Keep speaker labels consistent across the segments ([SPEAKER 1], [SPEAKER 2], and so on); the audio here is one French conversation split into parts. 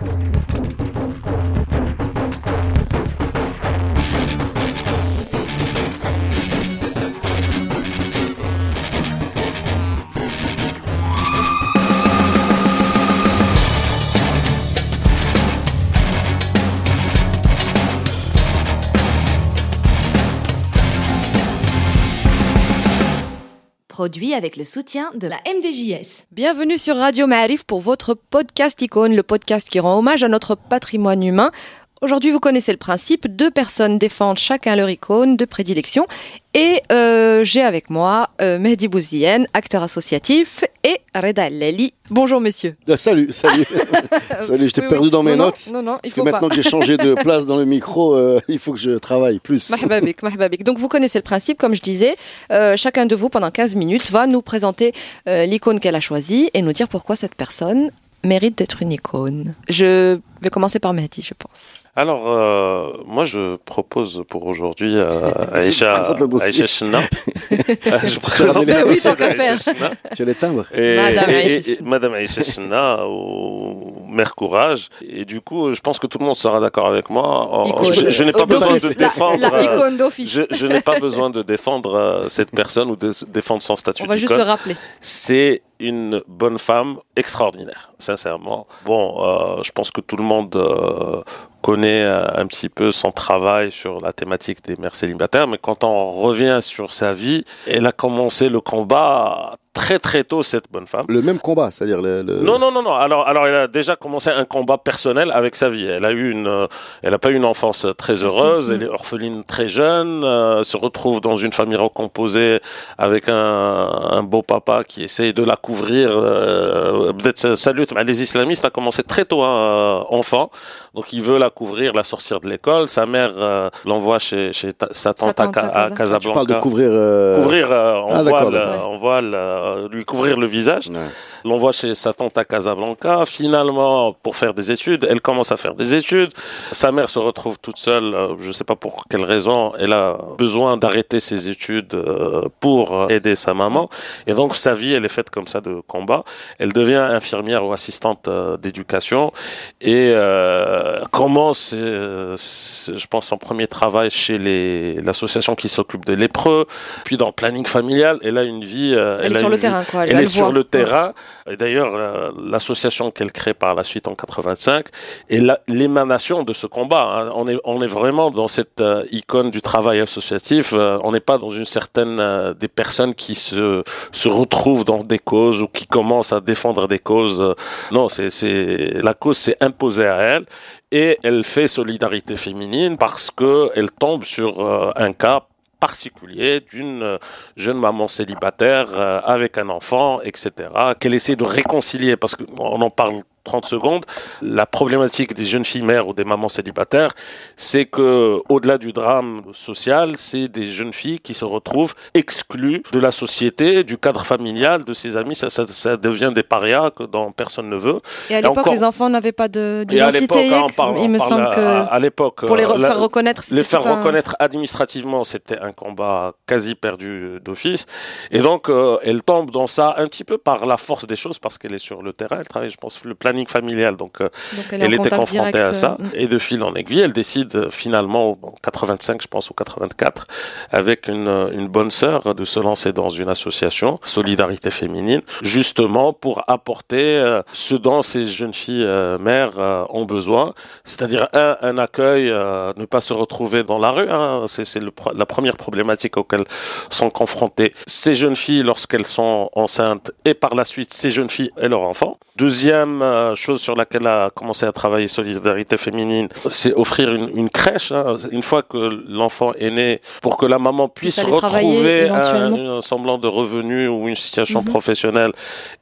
[SPEAKER 1] どうぞどうぞ。Avec le soutien de la MDJS.
[SPEAKER 2] Bienvenue sur Radio Ma'arif pour votre podcast icône, le podcast qui rend hommage à notre patrimoine humain. Aujourd'hui, vous connaissez le principe, deux personnes défendent chacun leur icône de prédilection. Et euh, j'ai avec moi euh, Mehdi Bouzien, acteur associatif, et Reda Leli. Bonjour messieurs.
[SPEAKER 3] Ah, salut, salut. salut, j'étais
[SPEAKER 2] Oui,
[SPEAKER 3] perdu
[SPEAKER 2] oui.
[SPEAKER 3] dans mes
[SPEAKER 2] Non, non,
[SPEAKER 3] notes.
[SPEAKER 2] Non, non, il
[SPEAKER 3] parce que maintenant
[SPEAKER 2] pas.
[SPEAKER 3] que j'ai changé de place dans le micro, euh, il faut que je travaille plus.
[SPEAKER 2] Marhaba bik, marhaba bik. Donc vous connaissez le principe, comme je disais. Euh, chacun de vous, pendant 15 minutes, va nous présenter euh, l'icône qu'elle a choisie et nous dire pourquoi cette personne mérite d'être une icône. Je vais commencer par Mehdi, je pense.
[SPEAKER 4] Alors, euh, moi, je propose pour aujourd'hui euh, Aïcha. Aïcha. Euh, je présente le
[SPEAKER 3] la
[SPEAKER 2] Oui,
[SPEAKER 4] dossier
[SPEAKER 2] tant qu'à
[SPEAKER 4] d'Aïcha
[SPEAKER 2] faire.
[SPEAKER 4] Chenna.
[SPEAKER 3] Tu as les timbres
[SPEAKER 4] Et,
[SPEAKER 2] Madame
[SPEAKER 4] et-
[SPEAKER 2] Aïcha
[SPEAKER 4] et- Madame Aïcha Chenna, au Mère Courage. Et du coup, je pense que tout le monde sera d'accord avec moi. Oh,
[SPEAKER 2] Icône.
[SPEAKER 4] Je, je n'ai pas
[SPEAKER 2] Euh,
[SPEAKER 4] besoin de défendre.
[SPEAKER 2] La,
[SPEAKER 4] euh,
[SPEAKER 2] icône d'office.
[SPEAKER 4] je, je n'ai pas besoin de défendre euh, cette personne ou de défendre son statut
[SPEAKER 2] On va juste le rappeler.
[SPEAKER 4] C'est une bonne femme extraordinaire, sincèrement. Bon, euh, je pense que tout le monde euh, connaît euh, un petit peu son travail sur la thématique des mères célibataires, mais quand on revient sur sa vie, elle a commencé le combat très très tôt, cette bonne femme.
[SPEAKER 3] Le même combat, c'est-à-dire le. le-
[SPEAKER 4] Non, non, non, non. Alors, alors, elle a déjà commencé un combat personnel avec sa vie. Elle a eu une, euh, elle a pas eu une enfance très heureuse. Elle est orpheline très jeune. euh, se retrouve dans une famille recomposée avec un, un beau papa qui essaye de la couvrir. Euh, Peut-être salut. Les islamistes a commencé très tôt, hein, enfant. Donc, il veut la couvrir, la sortir de l'école. Sa mère euh, l'envoie chez, chez ta- sa tante,
[SPEAKER 2] tante
[SPEAKER 4] à,
[SPEAKER 2] à
[SPEAKER 4] Ca- à
[SPEAKER 2] Casa-
[SPEAKER 3] Tu
[SPEAKER 4] Casablanca.
[SPEAKER 3] parles de couvrir. euh,
[SPEAKER 4] Couvrir euh,
[SPEAKER 3] Ah,
[SPEAKER 4] euh, en voile, euh, lui couvrir le visage
[SPEAKER 3] Ouais.
[SPEAKER 4] l'envoie chez sa tante à Casablanca. Finalement, pour faire des études, elle commence à faire des études. Sa mère se retrouve toute seule, euh, je ne sais pas pour quelle raison. Elle a besoin d'arrêter ses études euh, pour aider sa maman. Et donc, sa vie, elle est faite comme ça de combat. Elle devient infirmière ou assistante euh, d'éducation et euh, euh, c'est, je pense, son premier travail chez les, l'association qui s'occupe des lépreux. Puis dans le planning familial, elle a une vie. euh,
[SPEAKER 2] Elle, est sur le
[SPEAKER 4] vie-
[SPEAKER 2] terrain, quoi.
[SPEAKER 4] elle,
[SPEAKER 2] Elle
[SPEAKER 4] est
[SPEAKER 2] le
[SPEAKER 4] sur le terrain. Et d'ailleurs, euh, l'association qu'elle crée par la suite en 85 est la- l'émanation de ce combat. hein. On, est, on est vraiment dans cette euh, icône du travail associatif. Euh, on n'est pas dans une certaine euh, des personnes qui se, se retrouvent dans des causes ou qui commencent à défendre des causes. Non, c'est, c'est la cause s'est imposée à elle et elle fait solidarité féminine parce que elle tombe sur euh, un cas particulier d'une euh, jeune maman célibataire euh, avec un enfant, etc., qu'elle essaie de réconcilier, parce qu'on en parle 30 secondes, la problématique des jeunes filles mères ou des mamans célibataires, c'est que au-delà du drame social, c'est des jeunes filles qui se retrouvent exclues de la société, du cadre familial, de ses amis, ça, ça, ça devient des parias que dont personne ne veut.
[SPEAKER 2] Et à l'époque,
[SPEAKER 4] encore-
[SPEAKER 2] les enfants n'avaient pas d'identité.
[SPEAKER 4] hein,
[SPEAKER 2] il me semble que
[SPEAKER 4] à l'époque,
[SPEAKER 2] pour les
[SPEAKER 4] euh,
[SPEAKER 2] re-
[SPEAKER 4] la-
[SPEAKER 2] faire reconnaître, c'était
[SPEAKER 4] les faire
[SPEAKER 2] tout un-
[SPEAKER 4] reconnaître administrativement, c'était un combat quasi perdu d'office. Et donc, euh, elle tombe dans ça un petit peu par la force des choses, parce qu'elle est sur le terrain. Elle travaille, je pense, le planning familial. Donc, euh,
[SPEAKER 2] Donc elle,
[SPEAKER 4] était confrontée
[SPEAKER 2] direct,
[SPEAKER 4] à ça.
[SPEAKER 2] euh,
[SPEAKER 4] Et de fil en aiguille, elle décide euh, finalement, en 85, je pense, ou 84, avec une, une bonne sœur, de se lancer dans une association, Solidarité Féminine, justement pour apporter ce dont ces jeunes filles mères ont besoin. C'est-à-dire, un, un accueil, ne pas se retrouver dans la rue. Hein, c'est la première problématique auquel sont confrontées ces jeunes filles lorsqu'elles sont enceintes et par la suite ces jeunes filles et leurs enfants. Deuxième chose sur laquelle a commencé à travailler Solidarité Féminine, c'est offrir une, une crèche. hein. Une fois que l'enfant est né, pour que la maman puisse retrouver un,
[SPEAKER 2] éventuellement.
[SPEAKER 4] un semblant de revenu ou une situation
[SPEAKER 2] Mhm.
[SPEAKER 4] professionnelle,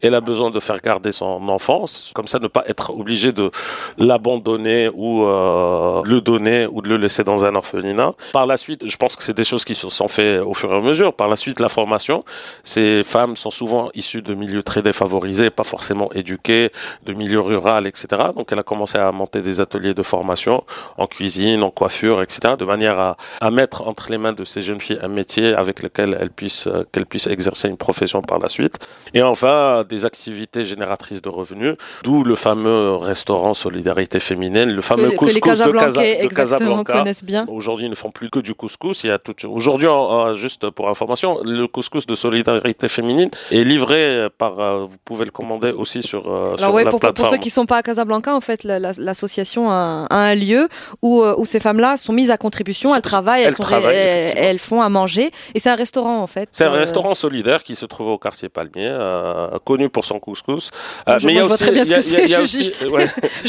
[SPEAKER 4] elle a besoin de faire garder son enfance. Comme ça, ne pas être obligé de l'abandonner ou euh, le donner ou de le laisser dans un orphelinat. Par la suite, je pense que c'est des choses qui se sont faites au fur et à mesure. Par la suite, la formation. Ces femmes sont souvent issues de milieux très défavorisés, pas forcément éduquées, de milieux milieu rural, etc. Donc elle a commencé à monter des ateliers de formation en cuisine, en coiffure, etc. De manière à, à mettre entre les mains de ces jeunes filles un métier avec lequel elles puissent euh, qu'elles puissent exercer une profession par la suite. Et enfin des activités génératrices de revenus, d'où le fameux restaurant Solidarité féminine, le fameux
[SPEAKER 2] que,
[SPEAKER 4] couscous
[SPEAKER 2] que les Casablancais
[SPEAKER 4] de, Casa- de Casablanca.
[SPEAKER 2] connaissent bien.
[SPEAKER 4] Aujourd'hui, ils ne font plus que du couscous. Il y a tout. Aujourd'hui, juste pour information, le couscous de solidarité féminine est livré par. euh, Vous pouvez le commander aussi sur, euh, sur
[SPEAKER 2] Alors ouais,
[SPEAKER 4] la
[SPEAKER 2] pour, pour ceux qui sont pas à Casablanca, en fait, la- la- l'association a, un lieu où, euh, où ces femmes-là sont mises à contribution, elles travaillent, elles,
[SPEAKER 4] Elles
[SPEAKER 2] sont
[SPEAKER 4] travaillent,
[SPEAKER 2] elles,
[SPEAKER 4] effectivement.
[SPEAKER 2] elles font à manger, et c'est un restaurant en fait.
[SPEAKER 4] C'est un
[SPEAKER 2] Euh,
[SPEAKER 4] restaurant solidaire qui se trouve au quartier Palmier, euh, connu pour son couscous. Euh,
[SPEAKER 2] Je- bien
[SPEAKER 4] il y a-
[SPEAKER 2] ce que c'est,
[SPEAKER 4] Mais-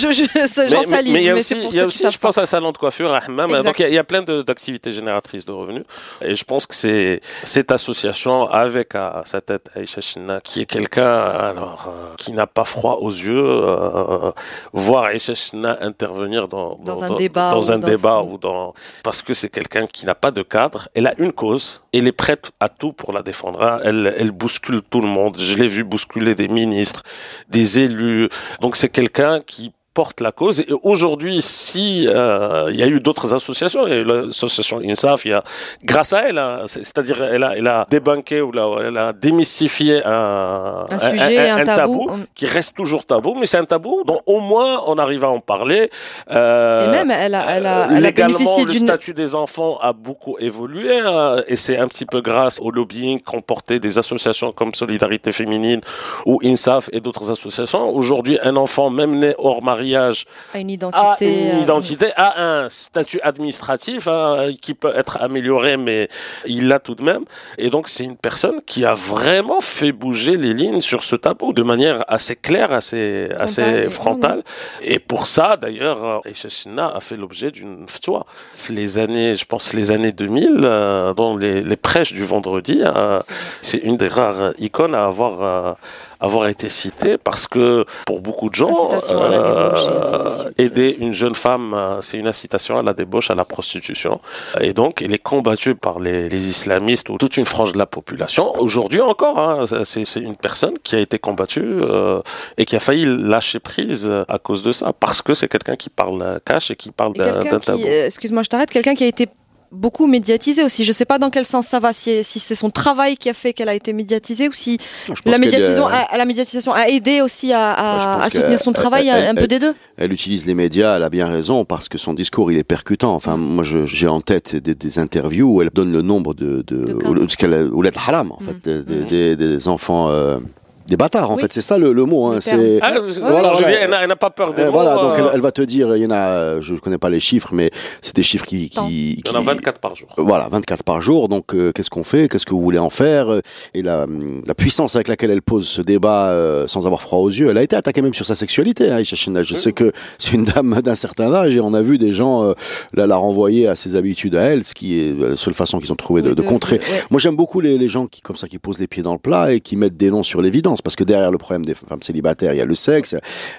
[SPEAKER 2] j'en
[SPEAKER 4] mais-
[SPEAKER 2] salive,
[SPEAKER 4] mais il y a
[SPEAKER 2] mais
[SPEAKER 4] aussi, y a je pense, un salon de coiffure à Hammam.
[SPEAKER 2] Exact.
[SPEAKER 4] Donc, il y a- il y, a plein d'activités génératrices de revenus. Et je pense que c'est cette association avec à sa tête Aïcha China, qui est quelqu'un alors qui n'a pas froid aux yeux, euh, voir Aïcha China intervenir dans,
[SPEAKER 2] Dans un débat
[SPEAKER 4] dans un débat ou dans parce que c'est quelqu'un qui n'a pas de cadre. Elle a une cause. Elle est prête à tout pour la défendre. hein. Elle, elle bouscule tout le monde. Je l'ai vu bousculer des ministres, des élus. Donc c'est quelqu'un qui porte la cause. Et aujourd'hui, si euh, il y a eu d'autres associations, il y a eu l'association INSAF, il y a grâce à elle, hein, c'est- c'est-à-dire elle a, elle a débunké ou là, elle a démystifié un,
[SPEAKER 2] Un sujet, un tabou.
[SPEAKER 4] qui reste toujours tabou, mais c'est un tabou dont au moins on arrive à en parler. Euh,
[SPEAKER 2] Et même, elle a, elle a, elle a bénéficié
[SPEAKER 4] le statut des enfants a beaucoup évolué hein, et c'est un petit peu grâce au lobbying qu'ont porté des associations comme Solidarité Féminine ou INSAF et d'autres associations. Aujourd'hui, un enfant, même né hors mariage,
[SPEAKER 2] a une
[SPEAKER 4] a
[SPEAKER 2] identité.
[SPEAKER 4] une
[SPEAKER 2] euh,
[SPEAKER 4] un statut administratif hein, qui peut être amélioré, mais il l'a tout de même. Et donc, c'est une personne qui a vraiment fait bouger les lignes sur ce tabou de manière assez claire, assez, assez
[SPEAKER 2] et-
[SPEAKER 4] frontale. Et pour ça, d'ailleurs, Aïcha Sina a fait l'objet d'une fatwa. Les années, je pense, les années 2000, euh, dans les, les prêches du vendredi, euh, c'est une des rares icônes à avoir, euh, avoir été citée parce que pour beaucoup de gens,
[SPEAKER 2] débauche suite.
[SPEAKER 4] aider une jeune femme, euh, c'est une incitation à la débauche, à la prostitution. Et donc, elle est combattue par les, les islamistes ou toute une frange de la population. Aujourd'hui encore, hein, c'est une personne qui a été combattue euh, et qui a failli lâcher prise à cause de ça, parce que c'est quelqu'un qui parle cash et qui parle d'un tabou.
[SPEAKER 2] euh, excuse-moi, je t'arrête, quelqu'un qui a été beaucoup médiatisé aussi. Je sais pas dans quel sens ça va, si, si c'est son travail qui a fait qu'elle a été médiatisée ou si la médiatisation,
[SPEAKER 5] euh,
[SPEAKER 2] a, la médiatisation a aidé aussi à,
[SPEAKER 5] Moi,
[SPEAKER 2] soutenir son travail,
[SPEAKER 5] elle-
[SPEAKER 2] un, peu des deux.
[SPEAKER 5] Elle utilise les médias, elle a bien raison, parce que son discours, il est percutant. Enfin, moi, je- j'ai en tête des, des interviews où elle donne le nombre de... de,
[SPEAKER 2] De
[SPEAKER 5] haram, en fait, des, des enfants... euh, des bâtards, en
[SPEAKER 2] Oui.
[SPEAKER 5] fait, c'est ça le, le mot. Hein, c'est...
[SPEAKER 4] Ah,
[SPEAKER 5] Voilà,
[SPEAKER 4] je
[SPEAKER 5] voilà.
[SPEAKER 4] elle n'a- elle n'a pas peur des
[SPEAKER 5] Euh,
[SPEAKER 4] mots.
[SPEAKER 5] voilà, donc elle,
[SPEAKER 4] euh,
[SPEAKER 5] elle va te dire, il y en a, euh, je connais pas les chiffres, mais c'est des chiffres qui,
[SPEAKER 2] Tant.
[SPEAKER 5] qui,
[SPEAKER 4] il y en a
[SPEAKER 5] qui-
[SPEAKER 4] 24 par jour.
[SPEAKER 5] Voilà, 24 par jour. Donc, euh, qu'est-ce qu'on fait Qu'est-ce que vous voulez en faire Et la, la puissance avec laquelle elle pose ce débat euh, sans avoir froid aux yeux, elle a été attaquée même sur sa sexualité, hein. Je sais que c'est une dame d'un certain âge et on a vu des gens euh, la, la renvoyer à ses habitudes à elle, ce qui est la seule façon qu'ils ont trouvé de,
[SPEAKER 2] Oui,
[SPEAKER 5] de contrer.
[SPEAKER 2] ouais.
[SPEAKER 5] Moi, j'aime beaucoup les, les gens qui, comme ça, qui posent les pieds dans le plat et qui mettent des noms sur l'évidence, parce que derrière le problème des femmes célibataires, il y a le sexe,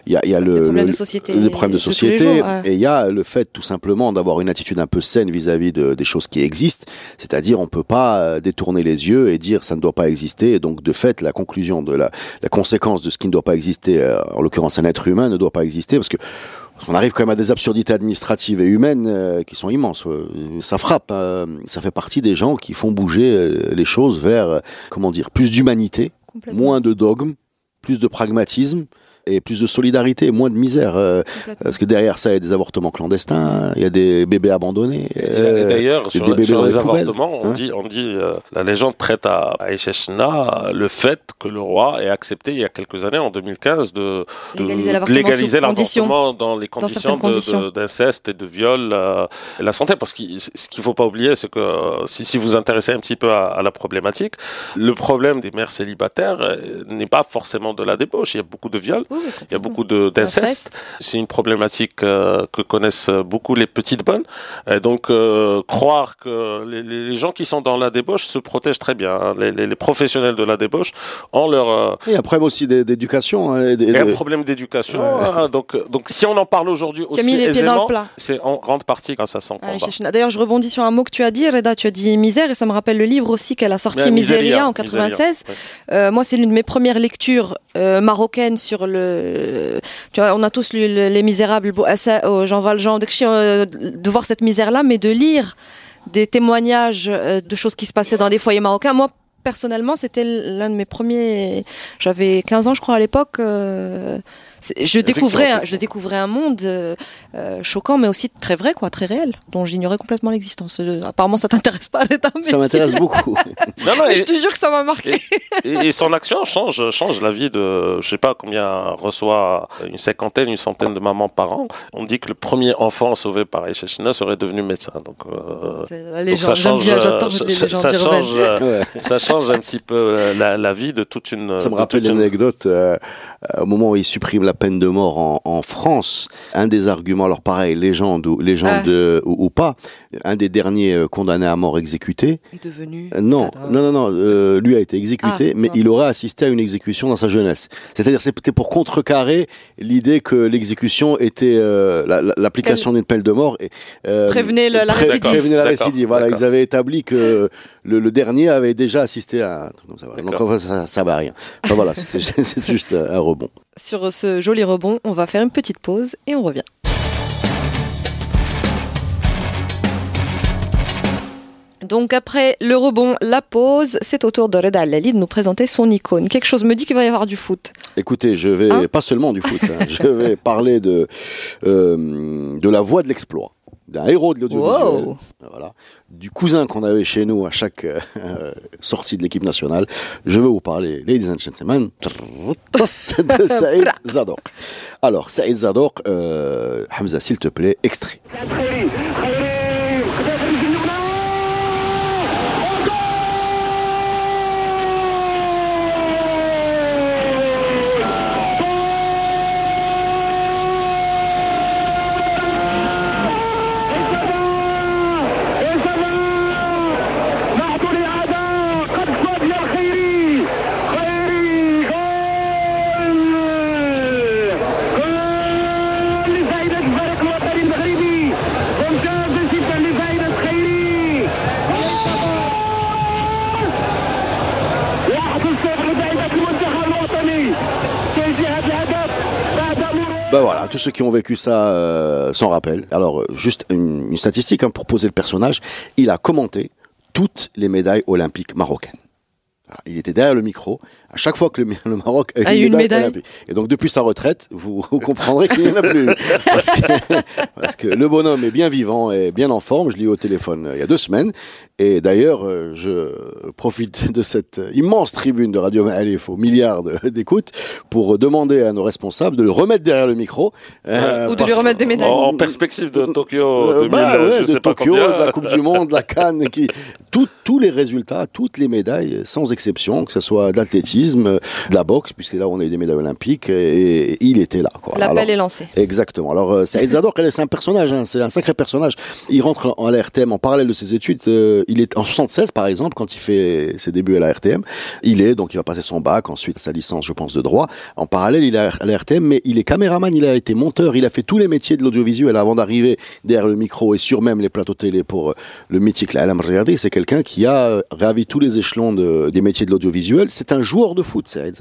[SPEAKER 5] il y a, il y a le, le-
[SPEAKER 2] de société
[SPEAKER 5] le problème de société,
[SPEAKER 2] jours, ouais.
[SPEAKER 5] et il y a le fait tout simplement d'avoir une attitude un peu saine vis-à-vis de, des choses qui existent, c'est-à-dire on peut pas euh, détourner les yeux et dire ça ne doit pas exister, et donc de fait la conclusion de la, la conséquence de ce qui ne doit pas exister, euh, en l'occurrence un être humain, ne doit pas exister, parce que on arrive quand même à des absurdités administratives et humaines euh, qui sont immenses. Euh, Ça frappe. euh, ça fait partie des gens qui font bouger les choses vers, comment dire, plus d'humanité. Moins de dogmes, plus de pragmatisme et plus de solidarité, moins de misère. euh, parce que derrière ça, il y a des avortements clandestins, il y a des bébés abandonnés.
[SPEAKER 4] Et
[SPEAKER 5] euh,
[SPEAKER 4] d'ailleurs,
[SPEAKER 5] des
[SPEAKER 4] sur,
[SPEAKER 5] bébés
[SPEAKER 4] sur
[SPEAKER 5] dans
[SPEAKER 4] les avortements, on
[SPEAKER 5] hein.
[SPEAKER 4] dit, on dit euh, la légende prête à China le fait que le roi ait accepté il y a quelques années, en 2015, de de
[SPEAKER 2] Légaliser l'avortement
[SPEAKER 4] dans les conditions
[SPEAKER 2] certaines
[SPEAKER 4] de-
[SPEAKER 2] conditions.
[SPEAKER 4] de- d'inceste et de viol. euh, et la santé, parce que ce qu'il faut pas oublier, c'est que si, si vous vous intéressez un petit peu à, à la problématique, le problème des mères célibataires n'est pas forcément de la débauche. Il y a beaucoup de viols.
[SPEAKER 2] Oui, oui,
[SPEAKER 4] Il y a beaucoup de- d'inceste.
[SPEAKER 2] Inceste.
[SPEAKER 4] C'est une problématique euh, que connaissent beaucoup les petites bonnes. Et donc, euh, croire que les, gens qui sont dans la débauche se protègent très bien. hein. Les, les- les professionnels de la débauche ont leur... euh,
[SPEAKER 5] Il y a un problème aussi d'é- d'éducation. hein, et de-
[SPEAKER 4] et un problème d'éducation. hein. donc, donc, si on en parle aujourd'hui
[SPEAKER 2] a mis
[SPEAKER 4] aussi
[SPEAKER 2] les pieds dans le
[SPEAKER 4] aisément,
[SPEAKER 2] plat.
[SPEAKER 4] c'est en grande partie grâce à son
[SPEAKER 2] Ah,
[SPEAKER 4] combat.
[SPEAKER 2] D'ailleurs, je rebondis sur un mot que tu as dit, Reda. Tu as dit misère, et ça me rappelle le livre aussi qu'elle a sorti, Miséria, en 96.
[SPEAKER 4] Miséria, ouais.
[SPEAKER 2] Euh, moi, c'est l'une de mes premières lectures euh, marocaines sur le, euh, on a tous lu le- Les Misérables, Assa- euh, Jean Valjean, de, euh, de voir cette misère-là, mais de lire des témoignages euh, de choses qui se passaient dans des foyers marocains. Moi, personnellement, c'était l'un de mes premiers. J'avais 15 ans, je crois, à l'époque. euh, je découvrais, je découvrais un monde euh, euh, choquant, mais aussi très vrai, quoi, très réel, dont j'ignorais complètement l'existence. Euh, apparemment, ça t'intéresse pas, mais
[SPEAKER 5] Ça m'intéresse beaucoup.
[SPEAKER 4] Non, non,
[SPEAKER 2] Je te jure que ça m'a marqué.
[SPEAKER 4] et- et son action change, change la vie de, je sais pas combien reçoit une cinquantaine, une centaine de mamans par an. On dit que le premier enfant sauvé par Aïcha serait devenu médecin. Donc, euh, ça change,
[SPEAKER 2] bien,
[SPEAKER 4] ça, change, euh,
[SPEAKER 5] Ouais.
[SPEAKER 4] ça change un petit peu la, la vie de toute une.
[SPEAKER 5] Ça me rappelle une anecdote. euh, euh, au moment où ils suppriment la peine de mort en, en France, un des arguments, alors pareil, légende ou légende
[SPEAKER 2] Ah.
[SPEAKER 5] ou, ou pas, un des derniers euh, condamnés à mort exécuté.
[SPEAKER 2] est devenu.
[SPEAKER 5] euh, Non,
[SPEAKER 2] Tada.
[SPEAKER 5] non, non, non. euh, lui a été exécuté,
[SPEAKER 2] Ah,
[SPEAKER 5] mais il aurait assisté à une exécution dans sa jeunesse. C'est-à-dire, c'était pour contrecarrer l'idée que l'exécution était euh, la- la- l'application d'une peine de mort. Et, euh,
[SPEAKER 2] Prévenait le- la
[SPEAKER 5] pré-
[SPEAKER 2] récidive.
[SPEAKER 5] Prévenait la récidive. Voilà, ils avaient établi que le, le dernier avait déjà assisté à ça. Donc en fait, ça, ça va à rien. Enfin voilà, c'était c'est juste un rebond.
[SPEAKER 2] Sur ce joli rebond, on va faire une petite pause et on revient. Donc après le rebond, la pause, c'est au tour de Reda Lali de nous présenter son icône. Quelque chose me dit qu'il va y avoir du foot.
[SPEAKER 5] Écoutez, je vais
[SPEAKER 2] Hein
[SPEAKER 5] pas seulement du foot, hein, je vais parler de euh, de la voie de l'exploit, d'un héros de l'audiovisuel,
[SPEAKER 2] Wow.
[SPEAKER 5] voilà, du cousin qu'on avait chez nous à chaque euh, sortie de l'équipe nationale. Je vais vous parler, ladies and gentlemen, de Saïd Zadok. Alors, Saïd Zadok, euh, Hamza, s'il te plaît, extrait. Tous ceux qui ont vécu ça euh, s'en rappellent. Alors, euh, juste une, statistique hein, pour poser le personnage. Il a commenté toutes les médailles olympiques marocaines. Alors, il était derrière le micro. À chaque fois que le, le Maroc a,
[SPEAKER 2] eu une médaille.
[SPEAKER 5] olympique. Et donc, depuis sa retraite, vous, vous comprendrez qu'il n'y en a plus. Parce que, parce que le bonhomme est bien vivant et bien en forme. Je l'ai eu au téléphone euh, il y a deux semaines. Et d'ailleurs, euh, je profite de cette immense tribune de Radio Maalif aux milliards d'écoutes pour demander à nos responsables de le remettre derrière le micro. euh,
[SPEAKER 2] Ou de lui remettre des médailles.
[SPEAKER 4] En, perspective de Tokyo
[SPEAKER 5] euh,
[SPEAKER 4] 2000,
[SPEAKER 5] bah ouais,
[SPEAKER 4] je
[SPEAKER 5] de
[SPEAKER 4] sais
[SPEAKER 5] Tokyo, de la Coupe du Monde, de la Cannes, qui, tout- tous les résultats, toutes les médailles, sans exception, que ce soit d'athlétisme, de la boxe, puisque là on a eu des médailles olympiques, et, et il était là.
[SPEAKER 2] L'appel est lancé.
[SPEAKER 5] Exactement. Alors, euh, Saïd elle, c'est un personnage, hein, c'est un sacré personnage. Il rentre en- à la RTM en parallèle de ses études. euh, il est en 76, par exemple, quand il fait ses débuts à la RTM. Il est, donc il va passer son bac, ensuite sa licence, je pense, de droit. En parallèle, il est à la RTM, mais il est caméraman, il a été monteur, il a fait tous les métiers de l'audiovisuel avant d'arriver derrière le micro et sur même les plateaux télé pour euh, le mythique La Alam Riyadi. C'est quelqu'un qui a ravi tous les échelons de- des métiers de l'audiovisuel. C'est un joueur de foot, Saïd.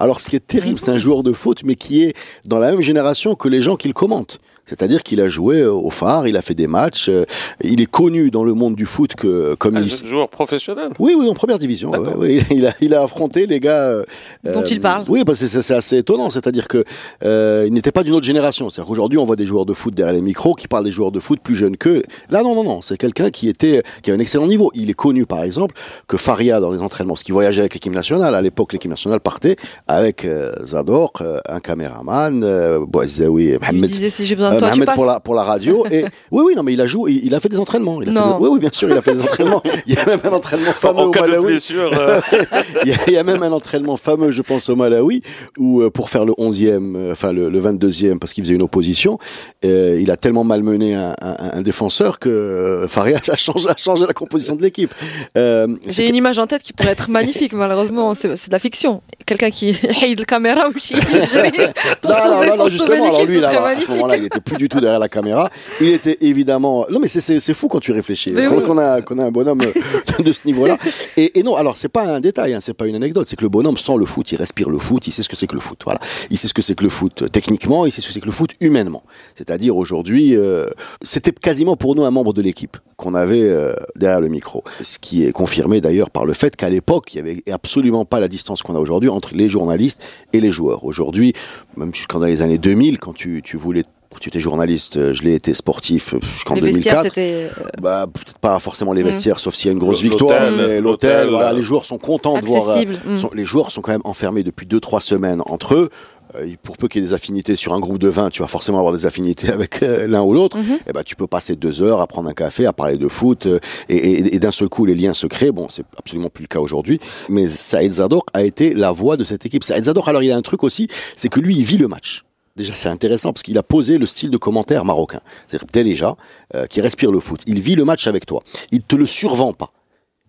[SPEAKER 5] Alors, ce qui est terrible, c'est un joueur de foot, mais qui est dans la même génération que les gens qu'il commente. C'est-à-dire qu'il a joué euh, au phare, il a fait des matchs, euh, il est connu dans le monde du foot que comme
[SPEAKER 4] Un
[SPEAKER 5] il.
[SPEAKER 4] joueur professionnel?
[SPEAKER 5] Oui, oui, en première division. ouais, il, a, il a affronté les gars euh,
[SPEAKER 2] Dont il parle.
[SPEAKER 5] Oui, parce que c'est c'est assez étonnant. C'est-à-dire que euh, il n'était pas d'une autre génération. C'est-à-dire qu'aujourd'hui, on voit des joueurs de foot derrière les micros qui parlent des joueurs de foot plus jeunes qu'eux. Là, non, non, non. C'est quelqu'un qui était, qui a un excellent niveau. Il est connu, par exemple, que Faria dans les entraînements, parce qu'il voyageait avec l'équipe nationale. À l'époque, l'équipe nationale partait avec euh, Zador, euh, un caméraman, euh, Bouazaoui,
[SPEAKER 2] Il
[SPEAKER 5] Mohamed.
[SPEAKER 2] disait si j'ai besoin de
[SPEAKER 5] Euh,
[SPEAKER 2] toi,
[SPEAKER 5] Mohamed pour la, pour la radio. Et oui, oui, non, mais il a joué, il, il a fait des entraînements. Il a fait
[SPEAKER 2] Non.
[SPEAKER 5] des- oui, oui, bien sûr, il a fait des entraînements. Il y a même un entraînement fameux
[SPEAKER 4] En
[SPEAKER 5] au Malawi.
[SPEAKER 4] blessure, euh,
[SPEAKER 5] Il y, a, il y a même un entraînement fameux, je pense, au Malawi, où euh, pour faire le 11e, euh, enfin le, le 22e, parce qu'il faisait une opposition, euh, il a tellement malmené un, un, un défenseur que Faria a changé, a changé la composition de l'équipe.
[SPEAKER 2] J'ai une image en tête qui pourrait être magnifique, malheureusement, c'est c'est de la fiction. Quelqu'un qui haït la caméra ou qui pour
[SPEAKER 5] Non, non,
[SPEAKER 2] sauver,
[SPEAKER 5] non, non,
[SPEAKER 2] pour sauver
[SPEAKER 5] justement, alors lui, là, à ce
[SPEAKER 2] magnifique.
[SPEAKER 5] moment-là, il était plus du tout derrière la caméra. Il était évidemment. Non, mais c'est- fou quand tu réfléchis.
[SPEAKER 2] Mais
[SPEAKER 5] Qu'on a, qu'on a un bonhomme euh, de ce niveau-là. Et, et non, alors c'est pas un détail, hein, c'est pas une anecdote. C'est que le bonhomme sent le foot, il respire le foot, il sait ce que c'est que le foot. Voilà. Il sait ce que c'est que le foot euh, techniquement, il sait ce que c'est que le foot humainement. C'est-à-dire aujourd'hui, euh, c'était quasiment pour nous un membre de l'équipe qu'on avait euh, derrière le micro. Ce qui est confirmé d'ailleurs par le fait qu'à l'époque, il y avait absolument pas la distance qu'on a aujourd'hui entre les journalistes et les joueurs. Aujourd'hui, même jusqu'en dans les années 2000, quand tu, tu voulais tu étais journaliste, euh, je l'ai été sportif euh, jusqu'en
[SPEAKER 2] Les vestiaires,
[SPEAKER 5] 2004.
[SPEAKER 2] c'était euh,
[SPEAKER 5] Bah, peut-être pas forcément les
[SPEAKER 2] Mm.
[SPEAKER 5] vestiaires, sauf s'il y a une grosse victoire. mais
[SPEAKER 4] l'hôtel,
[SPEAKER 5] voilà, les joueurs sont contents de voir. euh.
[SPEAKER 2] Mm.
[SPEAKER 5] sont- les joueurs sont quand même enfermés depuis deux trois semaines entre eux. Euh, pour peu qu'il y ait des affinités sur un groupe de 20, tu vas forcément avoir des affinités avec euh, l'un ou l'autre.
[SPEAKER 2] Mhm.
[SPEAKER 5] Et ben, tu peux passer deux heures à prendre un café, à parler de foot, euh, et, et- et d'un seul coup, les liens se créent. Bon, c'est absolument plus le cas aujourd'hui. Mais Saïd Zadok a été la voix de cette équipe. Saïd Zadok, alors il a un truc aussi, c'est que lui, il vit le match. Déjà, c'est intéressant parce qu'il a posé le style de commentaire marocain. C'est-à-dire Deléja, euh, qui respire le foot. Il vit le match avec toi. Il te le survend pas.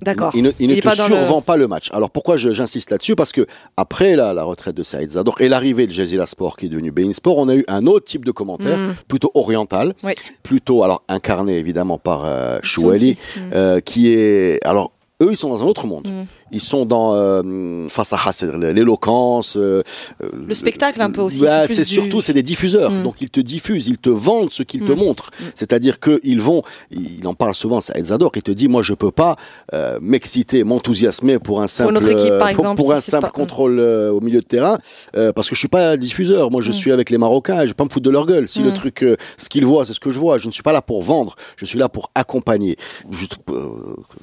[SPEAKER 2] D'accord.
[SPEAKER 5] Il ne, il ne
[SPEAKER 2] est
[SPEAKER 5] te
[SPEAKER 2] le-
[SPEAKER 5] survend pas le match. Alors pourquoi j'insiste là-dessus? Parce que après la, la retraite de Saïd Zador et l'arrivée de Jazila Sport qui est devenu Bein Sport, on a eu un autre type de commentaire,
[SPEAKER 2] Mm.
[SPEAKER 5] plutôt oriental,
[SPEAKER 2] Oui.
[SPEAKER 5] plutôt alors incarné évidemment par euh, Chouali.
[SPEAKER 2] Mm.
[SPEAKER 5] euh, qui est alors eux ils sont dans un autre monde.
[SPEAKER 2] Mm.
[SPEAKER 5] Ils sont dans euh, fasaha, c'est-à-dire l'éloquence, euh,
[SPEAKER 2] Le spectacle un peu aussi.
[SPEAKER 5] bah,
[SPEAKER 2] c'est
[SPEAKER 5] c'est
[SPEAKER 2] du-
[SPEAKER 5] surtout c'est des diffuseurs,
[SPEAKER 2] Mm.
[SPEAKER 5] donc ils te diffusent, ils te vendent ce qu'ils te
[SPEAKER 2] Mm.
[SPEAKER 5] montrent. C'est-à-dire que ils vont, il en parle souvent, ça Zador, il te dit moi je peux pas euh, m'exciter, m'enthousiasmer pour un simple
[SPEAKER 2] notre équipe, par
[SPEAKER 5] euh, pour-
[SPEAKER 2] exemple,
[SPEAKER 5] pour,
[SPEAKER 2] si
[SPEAKER 5] un
[SPEAKER 2] c'est
[SPEAKER 5] simple
[SPEAKER 2] pas- Mm.
[SPEAKER 5] contrôle euh, au milieu de terrain euh, parce que je suis pas diffuseur. Moi je suis avec les Marocains, je vais pas me foutre de leur gueule. Si le
[SPEAKER 2] Mm.
[SPEAKER 5] truc, ce qu'ils voient, c'est ce que je vois. Je ne suis pas là pour vendre, je suis là pour accompagner. Juste euh,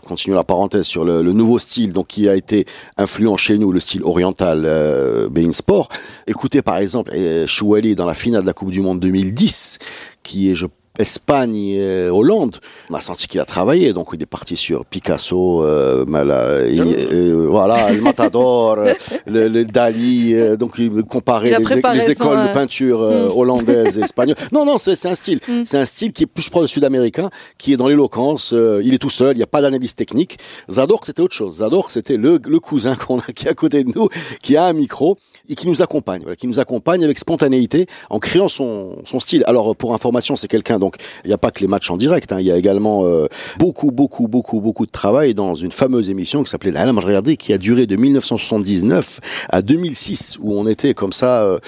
[SPEAKER 5] continuer la parenthèse sur le, le nouveau style, donc qui a été influent chez nous, le style oriental euh, Sport. Écoutez par exemple euh, Chouali dans la finale de la Coupe du Monde 2010, qui est je Espagne, euh, Hollande, on a senti qu'il a travaillé, donc il est parti sur Picasso, euh, Mala- il- euh, voilà, le Matador, euh, le, le Dali, euh, donc il comparait
[SPEAKER 2] Il
[SPEAKER 5] les, écoles
[SPEAKER 2] euh,
[SPEAKER 5] de peinture euh, hollandaises et espagnoles. Non, non, c'est un style,
[SPEAKER 2] Mm.
[SPEAKER 5] c'est un style qui est plus proche sud-américain, qui est dans l'éloquence. euh, il est tout seul, il n'y a pas d'analyse technique. Zador, c'était autre chose. Zador, c'était le, le cousin qu'on a qui est à côté de nous, qui a un micro et qui nous accompagne, voilà, qui nous accompagne avec spontanéité en créant son, son style. Alors pour information, c'est quelqu'un donc il n'y a pas que les matchs en direct, hein, il y a également euh, beaucoup, beaucoup, beaucoup, beaucoup de travail dans une fameuse émission qui s'appelait La Lame Regardez, qui a duré de 1979 à 2006, où on était comme ça euh,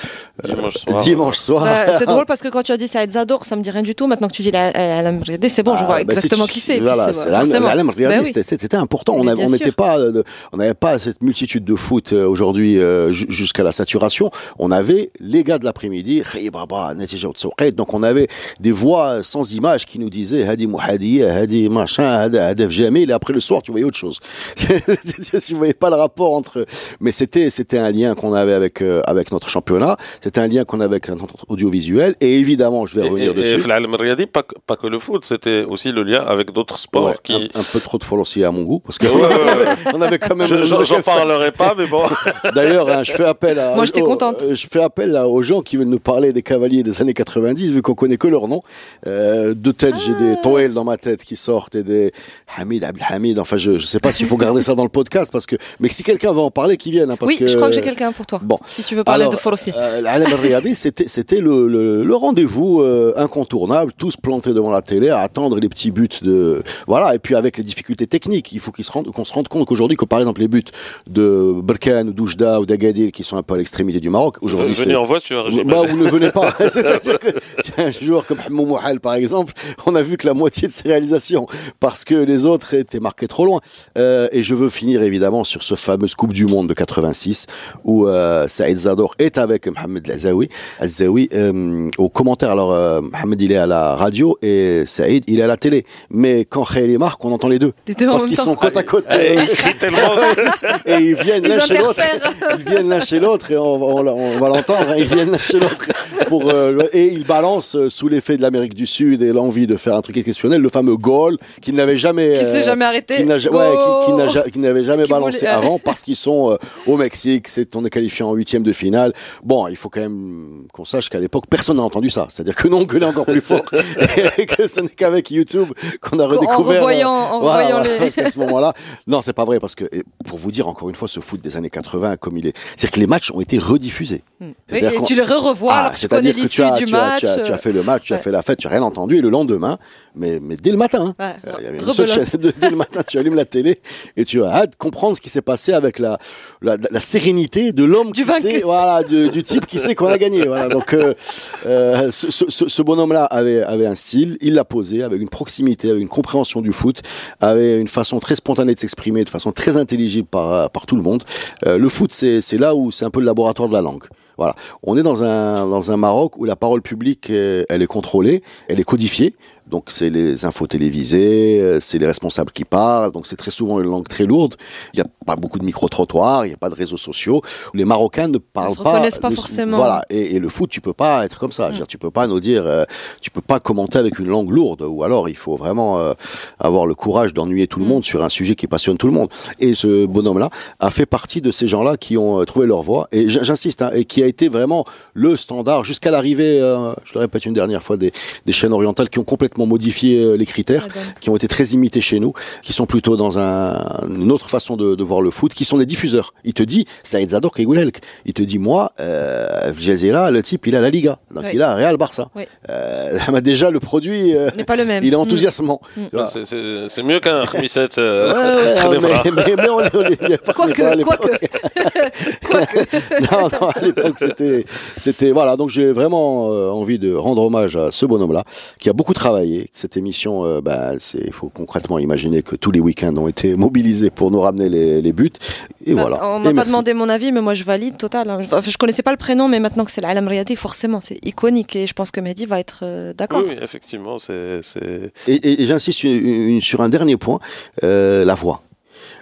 [SPEAKER 4] Dimanche soir.
[SPEAKER 5] dimanche soir.
[SPEAKER 2] Bah, c'est drôle parce que quand tu as dit Saïd Zador, ça me dit rien du tout. Maintenant que tu dis la, la, la- regardez, c'est bon, je
[SPEAKER 5] Ah,
[SPEAKER 2] vois
[SPEAKER 5] bah,
[SPEAKER 2] exactement qui c'est.
[SPEAKER 5] Voilà, la, lame, regardez,
[SPEAKER 2] Bah oui.
[SPEAKER 5] c'était- c'était important. On
[SPEAKER 2] Mais
[SPEAKER 5] a-
[SPEAKER 2] bien
[SPEAKER 5] on n'était
[SPEAKER 2] sûr.
[SPEAKER 5] pas, euh, on n'avait pas cette multitude de foot euh, aujourd'hui euh, ju- jusqu'à la saturation. On avait les gars de l'après-midi, donc on avait des voix sans images qui nous disaient Hadi Mouhadi, Hadi machin, Hadef Jamil. Et après le soir, tu voyais autre chose. tu voyais pas le rapport entre. Mais c'était c'était un lien qu'on avait avec euh, avec notre championnat. C'était un lien qu'on avait avec notre audiovisuel. Et évidemment, je vais
[SPEAKER 4] Et,
[SPEAKER 5] revenir
[SPEAKER 4] et, et
[SPEAKER 5] dessus.
[SPEAKER 4] Mriadi, pas, que- pas que le foot, c'était aussi le lien avec d'autres sports
[SPEAKER 5] Ouais,
[SPEAKER 4] qui.
[SPEAKER 5] un, un peu trop de follow aussi à mon goût parce que
[SPEAKER 4] Ouais,
[SPEAKER 5] on avait quand même
[SPEAKER 4] Je- J'en j'en parlerai pas, mais bon.
[SPEAKER 5] D'ailleurs, hein, je fais appel à
[SPEAKER 2] Moi, j'étais
[SPEAKER 5] aux-
[SPEAKER 2] contente.
[SPEAKER 5] euh, je fais appel à- aux gens qui veulent nous parler des cavaliers des années 90 vu qu'on connaît que leur nom. Euh, de tête, j'ai
[SPEAKER 2] Ah.
[SPEAKER 5] des Toel dans ma tête qui sortent et des Hamid Abdelhamid. Enfin, je, je sais pas s'il faut garder ça dans le podcast parce que mais si quelqu'un veut en parler, qu'il vienne hein, parce
[SPEAKER 2] Oui,
[SPEAKER 5] que
[SPEAKER 2] je crois que j'ai quelqu'un pour toi.
[SPEAKER 5] Bon.
[SPEAKER 2] Si tu veux parler
[SPEAKER 5] Alors,
[SPEAKER 2] de Forossi.
[SPEAKER 5] euh, Riyadi, c'était c'était le, le, le rendez-vous euh, incontournable, tous plantés devant la télé à attendre les petits buts de voilà et puis avec les difficultés techniques, il faut qu'ils se rendent qu'on se rende compte qu'aujourd'hui que par exemple les buts de Berkane ou d'Oujda ou d'Agadir qui sont un peu à l'extrémité du Maroc, aujourd'hui c'est
[SPEAKER 4] Venez en voiture,
[SPEAKER 5] bah, vous ne venez pas. C'est-à-dire que un joueur comme Hamou Par exemple, on a vu que la moitié de ses réalisations, parce que les autres étaient marqués trop loin. Euh, et je veux finir évidemment sur ce fameuse Coupe du Monde de 86, où euh, Saïd Zador est avec Mohamed. Azaoui, euh, au commentaire, alors euh, Mohamed il est à la radio et Saïd il est à la télé. Mais quand Khaïli marque, on entend les deux.
[SPEAKER 2] Les deux en
[SPEAKER 5] parce qu'ils sont côte à côte.
[SPEAKER 4] Tellement.
[SPEAKER 5] et ils viennent l'un chez l'autre. Ils viennent l'un chez l'autre et on, va- on, va l'entendre. hein, Ils viennent l'un chez l'autre pour euh, et ils balancent sous l'effet de l'Amérique du Sud et l'envie de faire un truc exceptionnel le fameux goal qui n'avait jamais
[SPEAKER 2] Qui
[SPEAKER 5] euh,
[SPEAKER 2] s'est jamais arrêté.
[SPEAKER 5] qui n'a ja- ouais, qui- qui n'avait jamais balancé
[SPEAKER 2] voulait-
[SPEAKER 5] avant parce qu'ils sont euh, au Mexique. C'est on est qualifié en huitième de finale. Bon, il faut quand même qu'on sache qu'à l'époque personne n'a entendu ça. C'est-à-dire que non, que est encore plus fort et que ce n'est qu'avec YouTube qu'on a redécouvert.
[SPEAKER 2] revoyant- en revoyant les-
[SPEAKER 5] qu'à ce moment-là, non, c'est pas vrai parce que et pour vous dire encore une fois, ce foot des années 80 comme il est, c'est-à-dire que les matchs ont été rediffusés. C'est-à-dire
[SPEAKER 2] et
[SPEAKER 5] qu'on-
[SPEAKER 2] tu le re-revois
[SPEAKER 5] Ah,
[SPEAKER 2] alors que tu connais l'issue du
[SPEAKER 5] tu as-
[SPEAKER 2] match.
[SPEAKER 5] tu as- tu as fait le match, tu as fait la fête, rien entendu, et le lendemain, mais, mais dès le matin, hein,
[SPEAKER 2] Ouais.
[SPEAKER 5] euh, il y avait une seule chaîne, dès le matin, tu allumes la télé et tu as hâte de comprendre ce qui s'est passé avec la, la, la sérénité de l'homme
[SPEAKER 2] Du
[SPEAKER 5] qui sait, voilà, du, du type qui sait qu'on a gagné. Voilà. Donc, euh, euh, ce, ce- ce- ce bonhomme-là avait, avait un style, il l'a posé avec une proximité, avec une compréhension du foot, avait une façon très spontanée de s'exprimer, de façon très intelligible par, par tout le monde. Euh, le foot, c'est là où c'est un peu le laboratoire de la langue. Voilà. On est dans un, dans un Maroc où la parole publique, elle est contrôlée, elle est codifiée. Donc c'est les infos télévisées, euh, c'est les responsables qui parlent. Donc c'est très souvent une langue très lourde. Il n'y a pas beaucoup de micro-trottoirs, il n'y a pas de réseaux sociaux. Les Marocains ne parlent
[SPEAKER 2] se
[SPEAKER 5] pas.
[SPEAKER 2] reconnaissent pas forcément.
[SPEAKER 5] Voilà. Et, et le foot, tu peux pas être comme ça. Je veux dire, tu peux pas nous dire, euh, tu peux pas commenter avec une langue lourde. Ou alors, il faut vraiment euh, avoir le courage d'ennuyer tout le monde sur un sujet qui passionne tout le monde. Et ce bonhomme-là a fait partie de ces gens-là qui ont euh, trouvé leur voie. Et j'insiste, hein, et qui a été vraiment le standard jusqu'à l'arrivée, euh, je le répète une dernière fois, des, des chaînes orientales qui ont complètement modifié euh, les critères,
[SPEAKER 2] donne.
[SPEAKER 5] qui ont été très imités chez nous, qui sont plutôt dans un, une autre façon de, de voir le foot, qui sont des diffuseurs. Il te dit, Saïd Zadok Helk. Il te dit, moi, euh, Jazela, le type, il a la Liga. Donc
[SPEAKER 2] Oui.
[SPEAKER 5] il a Real Barça.
[SPEAKER 2] Oui.
[SPEAKER 5] Euh, déjà, le produit, euh,
[SPEAKER 2] N'est pas le même.
[SPEAKER 5] il est
[SPEAKER 2] Mm.
[SPEAKER 5] enthousiasmant. Vois.
[SPEAKER 4] C'est- mieux qu'un.
[SPEAKER 5] Ouais,
[SPEAKER 4] euh,
[SPEAKER 5] ouais, mais, mais, mais on,
[SPEAKER 2] Quoique, quoique.
[SPEAKER 5] non, non, à l'époque, c'était, c'était, voilà. Donc, j'ai vraiment euh, envie de rendre hommage à ce bonhomme-là, qui a beaucoup travaillé. Cette émission, euh, bah, c'est, il faut concrètement imaginer que tous les week-ends ont été mobilisés pour nous ramener les, les buts. Et
[SPEAKER 2] Bah,
[SPEAKER 5] voilà.
[SPEAKER 2] On m'a pas
[SPEAKER 5] merci.
[SPEAKER 2] demandé mon avis, mais moi je valide total. hein. Enfin, je connaissais pas le prénom, mais maintenant que c'est l'Alam Riyadi, forcément, c'est iconique et je pense que Mehdi va être euh, d'accord.
[SPEAKER 4] Oui, oui, effectivement, c'est c'est-
[SPEAKER 5] Et, et- et j'insiste sur un dernier point, euh, la voix.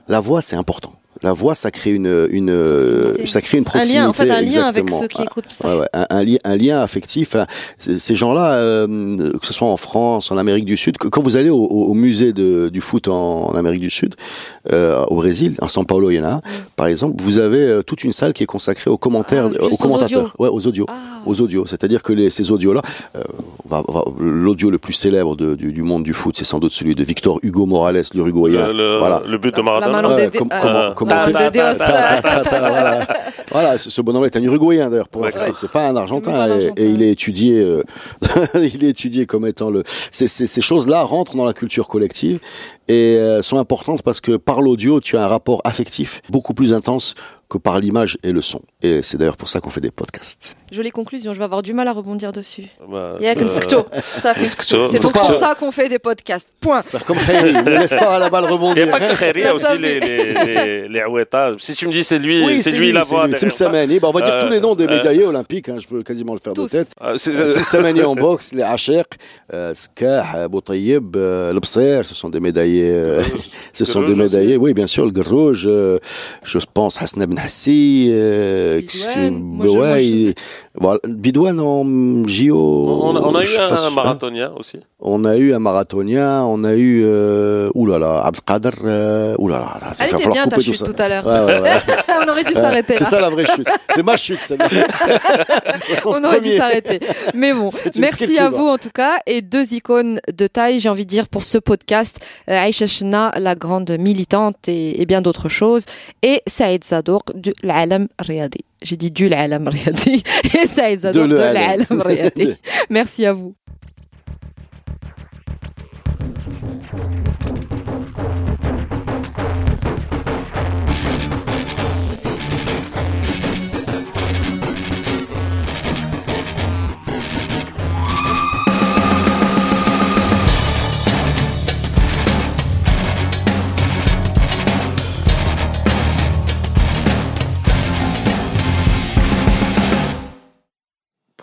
[SPEAKER 5] La voix, c'est important. La voix, ça crée une, une,
[SPEAKER 2] Proximité.
[SPEAKER 5] ça crée une
[SPEAKER 2] Un
[SPEAKER 5] proximité.
[SPEAKER 2] lien, en fait, un lien avec
[SPEAKER 5] exactement.
[SPEAKER 2] ceux qui écoutent ça.
[SPEAKER 5] Ouais, ouais, un, un li- un lien affectif. hein. Ces gens-là, euh, que ce soit en France, en Amérique du Sud, quand vous allez au, musée de, du foot en, en Amérique du Sud, euh, au Brésil, en São Paulo, il y en a, un, par exemple, vous avez euh, toute une salle qui est consacrée aux commentaires,
[SPEAKER 2] Ah,
[SPEAKER 5] aux
[SPEAKER 2] juste aux
[SPEAKER 5] commentateurs,
[SPEAKER 2] audios.
[SPEAKER 5] ouais, aux audios,
[SPEAKER 2] Ah.
[SPEAKER 5] aux audios. C'est-à-dire que les, ces audios-là, euh, l'audio le plus célèbre de- du, du monde du foot, c'est sans doute celui de Victor Hugo Morales, l'Uruguayen.
[SPEAKER 4] le, le-
[SPEAKER 5] voilà.
[SPEAKER 4] le but de Maradona.
[SPEAKER 5] Voilà, Voilà, ce, ce bonhomme est un Uruguayen d'ailleurs, pour
[SPEAKER 4] Ouais,
[SPEAKER 5] info.
[SPEAKER 4] ouais.
[SPEAKER 5] c'est pas un Argentin,
[SPEAKER 2] même pas un
[SPEAKER 5] et-
[SPEAKER 2] Argentin.
[SPEAKER 5] et, il est étudié, euh, il est étudié comme étant le. Ces choses-là rentrent dans la culture collective et euh, sont importantes parce que par l'audio, tu as un rapport affectif beaucoup plus intense que par l'image et le son. Et c'est d'ailleurs pour ça qu'on fait des podcasts.
[SPEAKER 2] Jolie conclusion, je vais avoir du mal à rebondir dessus.
[SPEAKER 4] Bah,
[SPEAKER 2] Il y a
[SPEAKER 4] euh,
[SPEAKER 2] qu'un fait
[SPEAKER 4] skto.
[SPEAKER 2] C'est donc pour ça qu'on fait des podcasts. Point.
[SPEAKER 5] Faire comme Khairi, ne laisse pas la balle
[SPEAKER 4] Il n'y
[SPEAKER 5] rebondir.
[SPEAKER 4] a pas que Khairi, il y a aussi les, les, les, les Aoueta. Si tu me dis c'est lui,
[SPEAKER 5] Oui,
[SPEAKER 4] c'est lui, la voix.
[SPEAKER 5] Bah, on va dire
[SPEAKER 4] Euh,
[SPEAKER 5] tous les noms des
[SPEAKER 4] euh,
[SPEAKER 5] médaillés olympiques. hein, je peux quasiment le faire
[SPEAKER 2] Tous.
[SPEAKER 5] de tête.
[SPEAKER 4] Ah,
[SPEAKER 5] Euh, Timsamani en boxe, les Hachek, euh, Skah, Boutayeb, euh, le Bser, ce sont des médaillés. euh, ce sont des médaillés. Oui, bien sûr, le Grouge. euh, je pense Hassan Ben Hassi. Euh,
[SPEAKER 2] moi,
[SPEAKER 5] ouais,
[SPEAKER 2] je-
[SPEAKER 5] voilà, Bidouane en JO.
[SPEAKER 4] on, on a eu un marathonien aussi.
[SPEAKER 5] On a eu un marathonien, on a eu, euh, oulala, Abdelkader, euh, oulala. va
[SPEAKER 2] Elle était
[SPEAKER 5] falloir
[SPEAKER 2] bien ta
[SPEAKER 5] couper tout
[SPEAKER 2] chute
[SPEAKER 5] ça.
[SPEAKER 2] tout à l'heure.
[SPEAKER 5] Ouais, ouais, ouais.
[SPEAKER 2] On aurait dû s'arrêter.
[SPEAKER 5] C'est ça la vraie chute. C'est ma chute, celle-là.
[SPEAKER 2] On aurait dû s'arrêter. Mais bon, merci à vous en tout cas. Et deux icônes de taille, j'ai envie de dire, pour ce podcast. Euh, Aïcha Chna, la grande militante et, et bien d'autres choses. Et Saïd Zadouk du L'Alam Riyadi. J'ai dit du L'Alam Riyadi. Et Saïd Zadouk de
[SPEAKER 5] le Alam.
[SPEAKER 2] L'Alam Riyadi. Merci à vous.